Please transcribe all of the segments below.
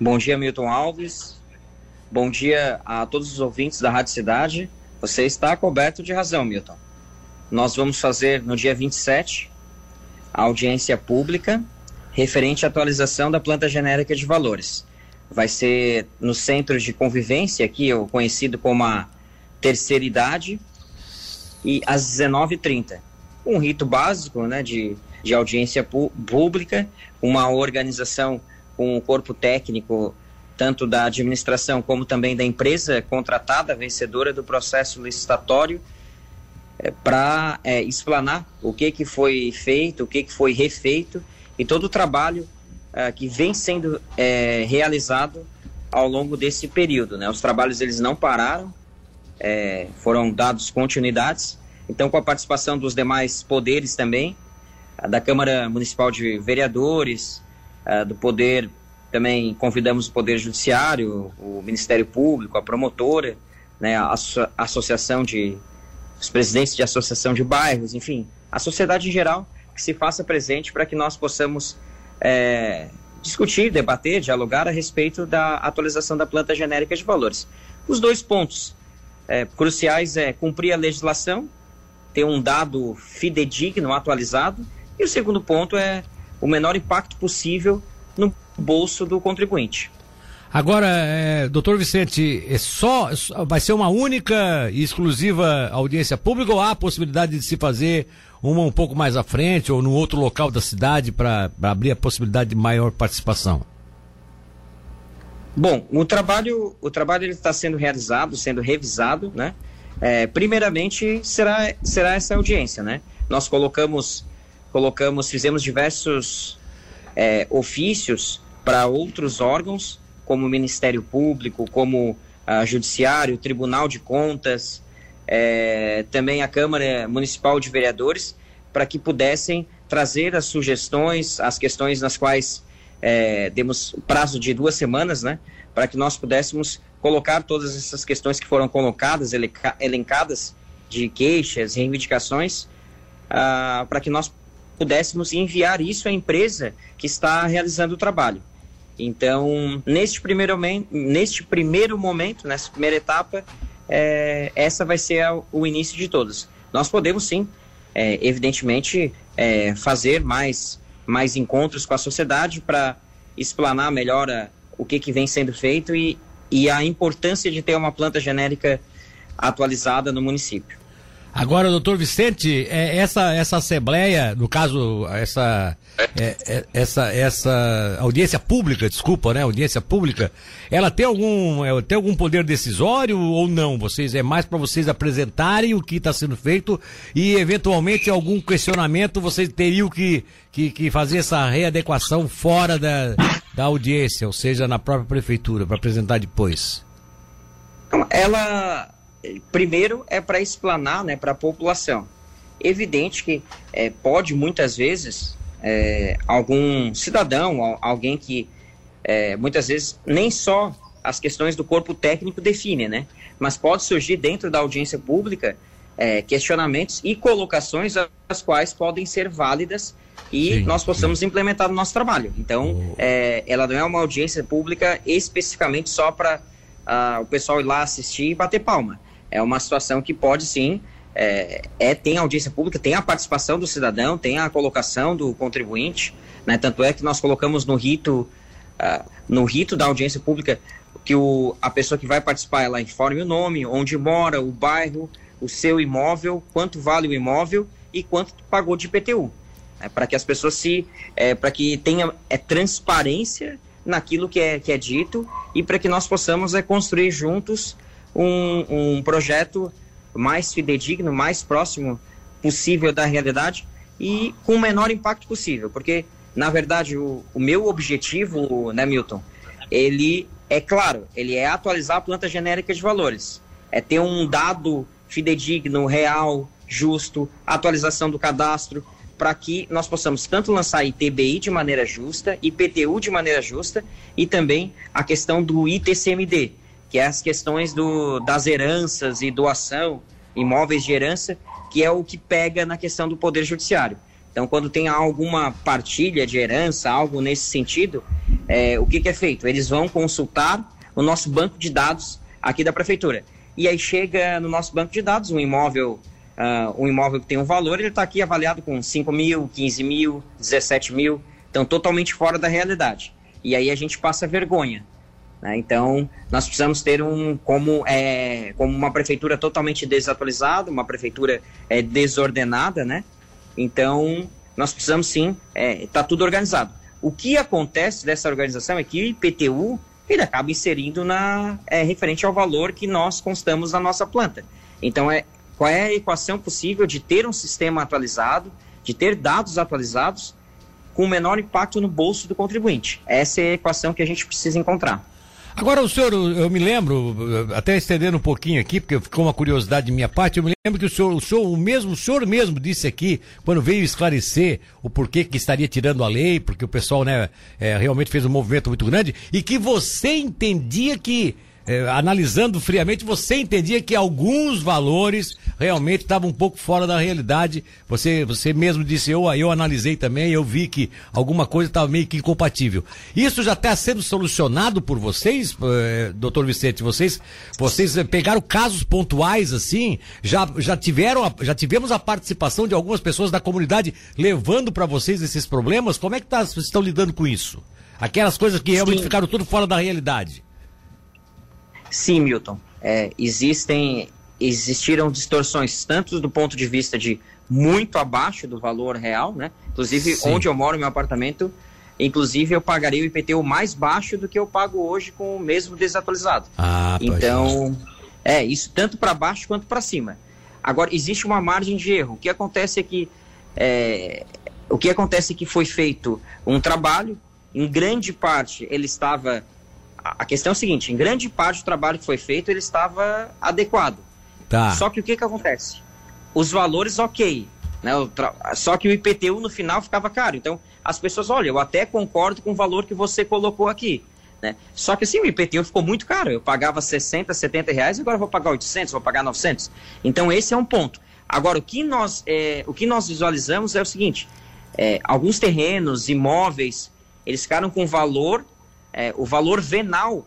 Bom dia, Milton Alves. Bom dia a todos os ouvintes da Rádio Cidade. Você está coberto de razão, Milton. Nós vamos fazer no dia 27 a audiência pública referente à atualização da planta genérica de valores. Vai ser no centro de convivência, aqui, o conhecido como a terceira idade, e às 19h30. Um rito básico né, de, de audiência pública, uma organização com o corpo técnico, tanto da administração como também da empresa contratada, vencedora do processo licitatório, é, para é, explanar o que, que foi feito, o que, que foi refeito e todo o trabalho é, que vem sendo realizado ao longo desse período. Né? Os trabalhos eles não pararam, foram dados continuidades, então com a participação dos demais poderes também, da Câmara Municipal de Vereadores, uh, do Poder, também convidamos o Poder Judiciário, o Ministério Público, a promotora, né, a, a Associação de. os presidentes de associação de bairros, enfim, a sociedade em geral que se faça presente para que nós possamos é, discutir, debater, dialogar a respeito da atualização da planta genérica de valores. Os dois pontos é, cruciais é cumprir a legislação, ter um dado fidedigno, atualizado, e o segundo ponto é o menor impacto possível no bolso do contribuinte. Agora, é, doutor Vicente, é só, vai ser uma única e exclusiva audiência pública ou há a possibilidade de se fazer uma um pouco mais à frente ou no outro local da cidade para abrir a possibilidade de maior participação? Bom, o trabalho, o trabalho está sendo realizado, sendo revisado, né? É, primeiramente será, será essa audiência, né? Nós colocamos colocamos, fizemos diversos é, ofícios para outros órgãos, como o Ministério Público, como a Judiciário, Tribunal de Contas, é, também a Câmara Municipal de Vereadores, para que pudessem trazer as sugestões, as questões nas quais é, demos prazo de duas semanas, né, para que nós pudéssemos colocar todas essas questões que foram colocadas, elencadas, de queixas, reivindicações, ah, para que nós pudéssemos enviar isso à empresa que está realizando o trabalho. Então, neste primeiro, neste primeiro momento, nessa primeira etapa, é, essa vai ser a, o início de todas. Nós podemos sim, é, evidentemente, é, fazer mais, mais encontros com a sociedade para explanar melhor a, o que, que vem sendo feito e, e a importância de ter uma planta genérica atualizada no município. Agora, doutor Vicente, é, essa, essa assembleia, no caso, essa, é, é, essa, essa audiência pública, desculpa, né? Audiência pública, ela tem algum, tem algum poder decisório ou não? Vocês é mais para vocês apresentarem o que está sendo feito e eventualmente algum questionamento vocês teriam que, que, que fazer essa readequação fora da, da audiência, ou seja, na própria prefeitura, para apresentar depois. Ela primeiro é para explanar né, para a população. Evidente que é, pode muitas vezes é, algum cidadão, alguém que é, muitas vezes nem só as questões do corpo técnico define, né? Mas pode surgir dentro da audiência pública é, questionamentos e colocações as quais podem ser válidas e sim, nós possamos sim. implementar no nosso trabalho. Então, oh. ela não é uma audiência pública especificamente só para uh, ah, o pessoal ir lá assistir e bater palma é uma situação que pode sim, é, é, tem audiência pública, tem a participação do cidadão, tem a colocação do contribuinte, né? Tanto é que nós colocamos no rito, uh, no rito da audiência pública que o, a pessoa que vai participar ela informe o nome, onde mora, o bairro, o seu imóvel, quanto vale o imóvel e quanto pagou de IPTU. Né? Para que as pessoas se. É, para que tenha é, transparência naquilo que é, que é dito e para que nós possamos é, construir juntos um, um projeto mais fidedigno, mais próximo possível da realidade e com o menor impacto possível, porque na verdade o, o meu objetivo, né, Milton, ele é claro, ele é atualizar a planta genérica de valores, é ter um dado fidedigno, real, justo, atualização do cadastro, para que nós possamos tanto lançar ITBI de maneira justa, IPTU de maneira justa e também a questão do ITCMD, que é as questões do, das heranças e doação, imóveis de herança, que é o que pega na questão do Poder Judiciário. Então, quando tem alguma partilha de herança, algo nesse sentido, é, o que, que é feito? Eles vão consultar o nosso banco de dados aqui da prefeitura. E aí chega no nosso banco de dados um imóvel, uh, um imóvel que tem um valor, ele está aqui avaliado com 5 mil, 15 mil, 17 mil, então totalmente fora da realidade. E aí a gente passa vergonha. Né? Então, nós precisamos ter um, como, é, como uma prefeitura totalmente desatualizada, uma prefeitura é, desordenada, né? Então, nós precisamos sim, está é, tá tudo organizado. O que acontece dessa organização é que o IPTU ele acaba inserindo na é, referente ao valor que nós constamos na nossa planta. Então, é, qual é a equação possível de ter um sistema atualizado, de ter dados atualizados com menor impacto no bolso do contribuinte? Essa é a equação que a gente precisa encontrar. Agora, o senhor, eu me lembro, até estendendo um pouquinho aqui, porque ficou uma curiosidade de minha parte, eu me lembro que o senhor, o senhor, o mesmo, o senhor mesmo disse aqui, quando veio esclarecer o porquê que estaria tirando a lei, porque o pessoal, né, é, realmente fez um movimento muito grande, e que você entendia que é, analisando friamente, você entendia que alguns valores realmente estavam um pouco fora da realidade. Você, você mesmo disse, eu, eu analisei também, eu vi que alguma coisa estava meio que incompatível. Isso já está sendo solucionado por vocês, eh, doutor Vicente? Vocês, vocês pegaram casos pontuais assim? Já, já tiveram, já tivemos a participação de algumas pessoas da comunidade levando para vocês esses problemas? Como é que tá, vocês estão lidando com isso? Aquelas coisas que realmente Sim. ficaram tudo fora da realidade. Sim, Milton. É, existem, existiram distorções tanto do ponto de vista de muito abaixo do valor real, né? Inclusive, Sim. onde eu moro, meu apartamento, inclusive eu pagaria o IPTU mais baixo do que eu pago hoje com o mesmo desatualizado. Ah, então, é isso tanto para baixo quanto para cima. Agora existe uma margem de erro. O que acontece é que é, o que acontece é que foi feito um trabalho, em grande parte ele estava a questão é o seguinte, em grande parte do trabalho que foi feito, ele estava adequado. Tá. Só que o que, que acontece? Os valores, ok. Né? Só que o IPTU no final ficava caro. Então, as pessoas, olha, eu até concordo com o valor que você colocou aqui. Né? Só que assim, o IPTU ficou muito caro. Eu pagava 60, 70 reais, agora eu vou pagar 800, vou pagar 900. Então, esse é um ponto. Agora, o que nós, é, o que nós visualizamos é o seguinte: é, alguns terrenos, imóveis, eles ficaram com valor é, o valor venal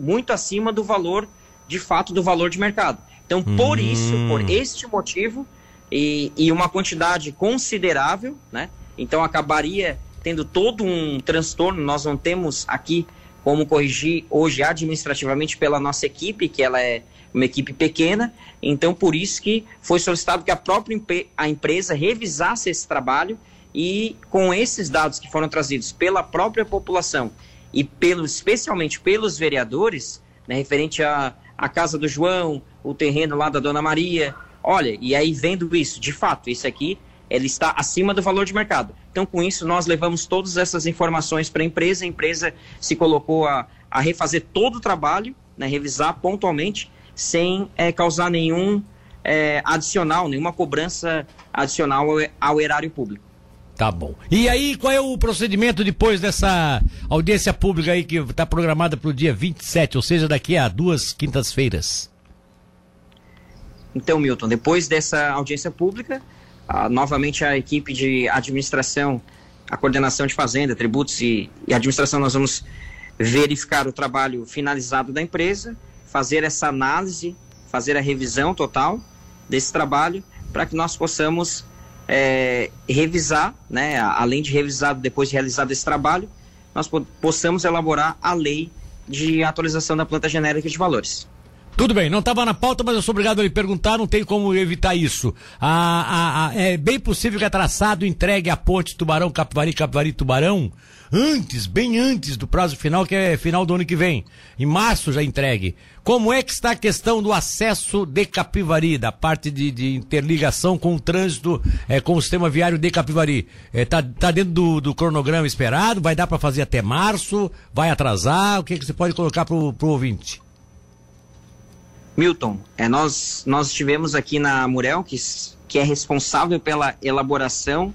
muito acima do valor, de fato, do valor de mercado. Então, por hum. isso, por este motivo, e, e uma quantidade considerável, né? Então acabaria tendo todo um transtorno. Nós não temos aqui como corrigir hoje administrativamente pela nossa equipe, que ela é uma equipe pequena. Então, por isso que foi solicitado que a própria a empresa revisasse esse trabalho e com esses dados que foram trazidos pela própria população e pelo, especialmente pelos vereadores, né, referente à, à casa do João, o terreno lá da Dona Maria. Olha, e aí vendo isso, de fato, esse aqui ele está acima do valor de mercado. Então, com isso, nós levamos todas essas informações para a empresa, a empresa se colocou a, a refazer todo o trabalho, né, revisar pontualmente, sem é, causar nenhum é, adicional, nenhuma cobrança adicional ao, ao erário público. Tá bom. E aí, qual é o procedimento depois dessa audiência pública aí que está programada para o dia 27, ou seja, daqui a duas quintas-feiras? Então, Milton, depois dessa audiência pública, ah, novamente a equipe de administração, a coordenação de fazenda, tributos e, e administração, nós vamos verificar o trabalho finalizado da empresa, fazer essa análise, fazer a revisão total desse trabalho, para que nós possamos é, revisar, né, além de revisado depois de realizado esse trabalho, nós possamos elaborar a lei de atualização da planta genérica de valores. Tudo bem, não estava na pauta, mas eu sou obrigado a lhe perguntar, não tem como evitar isso. A, a, a, é bem possível que a traçado entregue a ponte Tubarão, Capivari, Capivari, Tubarão, antes, bem antes do prazo final, que é final do ano que vem. Em março já entregue. Como é que está a questão do acesso de Capivari, da parte de, de interligação com o trânsito, é, com o sistema viário de Capivari? Está é, tá, tá dentro do, do, cronograma esperado? Vai dar para fazer até março? Vai atrasar? O que, que você pode colocar para o ouvinte? Milton, é, nós, nós estivemos aqui na Murel, que, que é responsável pela elaboração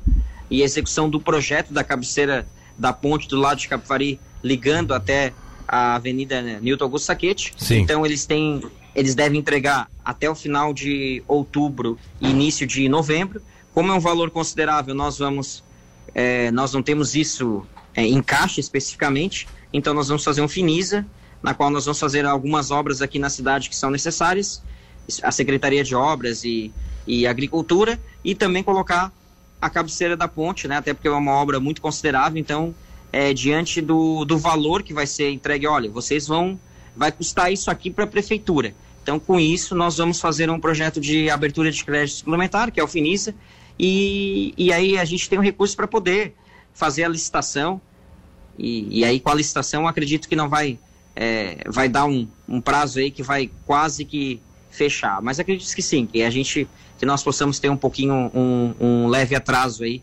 e execução do projeto da cabeceira da ponte do lado de Capivari, ligando até a Avenida Newton Augusto Saquete. Sim. Então eles têm, eles devem entregar até o final de outubro e início de novembro. Como é um valor considerável, nós vamos, é, nós não temos isso é, em caixa especificamente, Então nós vamos fazer um Finisa, na qual nós vamos fazer algumas obras aqui na cidade que são necessárias, a Secretaria de Obras e, e Agricultura, e também colocar a cabeceira da ponte, né? Até porque é uma obra muito considerável, então, é, diante do, do valor que vai ser entregue, olha, vocês vão, vai custar isso aqui para a prefeitura. Então, com isso, nós vamos fazer um projeto de abertura de crédito suplementar, que é o Finisa, e, e aí a gente tem um recurso para poder fazer a licitação, e, e aí com a licitação acredito que não vai é, vai dar um, um prazo aí que vai quase que fechar. Mas acredito que sim, que a gente, que nós possamos ter um pouquinho, um, um leve atraso aí.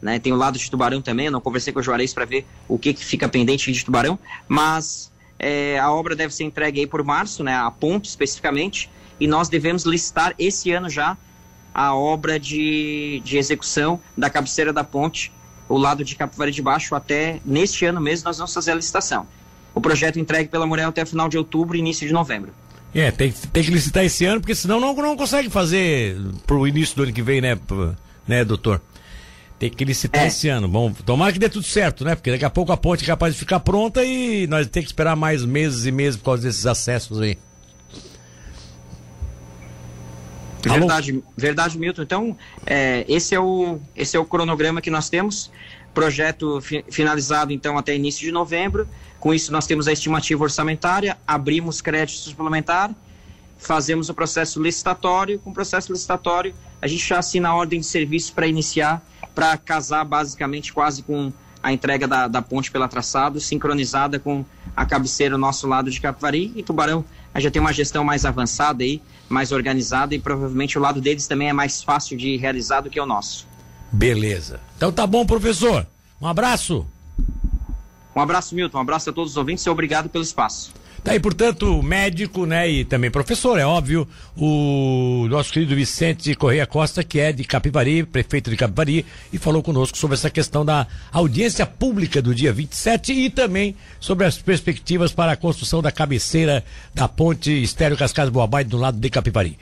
Né? Tem o lado de Tubarão também, eu não conversei com o Juarez para ver o que, que fica pendente de Tubarão, mas é, a obra deve ser entregue aí por março, né? a ponte especificamente, e nós devemos listar esse ano já a obra de, de execução da cabeceira da ponte, o lado de Capivari de Baixo, até neste ano mesmo nós vamos fazer a licitação o projeto entregue pela Morel até final de outubro e início de novembro. É, tem, tem que licitar esse ano, porque senão não, não consegue fazer pro início do ano que vem, né, né doutor? Tem que licitar é. esse ano. Bom, tomara que dê tudo certo, né? Porque daqui a pouco a ponte é capaz de ficar pronta e nós temos que esperar mais meses e meses por causa desses acessos aí. Verdade, Alô? verdade, Milton. Então, é, esse, é o, esse é o cronograma que nós temos. Projeto fi, finalizado, então, até início de novembro. Com isso, nós temos a estimativa orçamentária, abrimos crédito suplementar, fazemos o processo licitatório. Com o processo licitatório, a gente já assina a ordem de serviço para iniciar, para casar basicamente quase com a entrega da, da ponte pela traçado, sincronizada com a cabeceira do nosso lado de Capivari e Tubarão. Já tem uma gestão mais avançada aí, mais organizada e provavelmente o lado deles também é mais fácil de realizar do que o nosso. Beleza. Então tá bom, professor. Um abraço. Um abraço, Milton. Um abraço a todos os ouvintes e obrigado pelo espaço. Tá aí, portanto, médico, né, e também professor, é óbvio, o nosso querido Vicente Correia Costa, que é de Capivari, prefeito de Capivari, e falou conosco sobre essa questão da audiência pública do dia 27 e também sobre as perspectivas para a construção da cabeceira da ponte Estéreo Cascais Boabai do lado de Capivari.